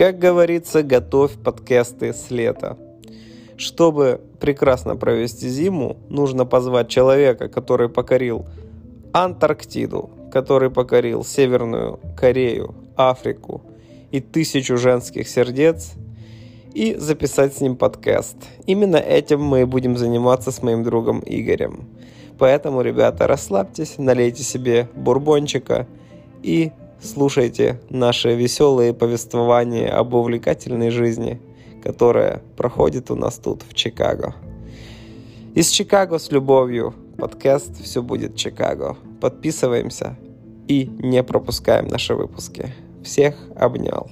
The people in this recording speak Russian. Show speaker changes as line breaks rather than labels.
как говорится, готовь подкасты с лета. Чтобы прекрасно провести зиму, нужно позвать человека, который покорил Антарктиду, который покорил Северную Корею, Африку и тысячу женских сердец, и записать с ним подкаст. Именно этим мы будем заниматься с моим другом Игорем. Поэтому, ребята, расслабьтесь, налейте себе бурбончика и слушайте наши веселые повествования об увлекательной жизни, которая проходит у нас тут в Чикаго. Из Чикаго с любовью. Подкаст «Все будет Чикаго». Подписываемся и не пропускаем наши выпуски. Всех обнял.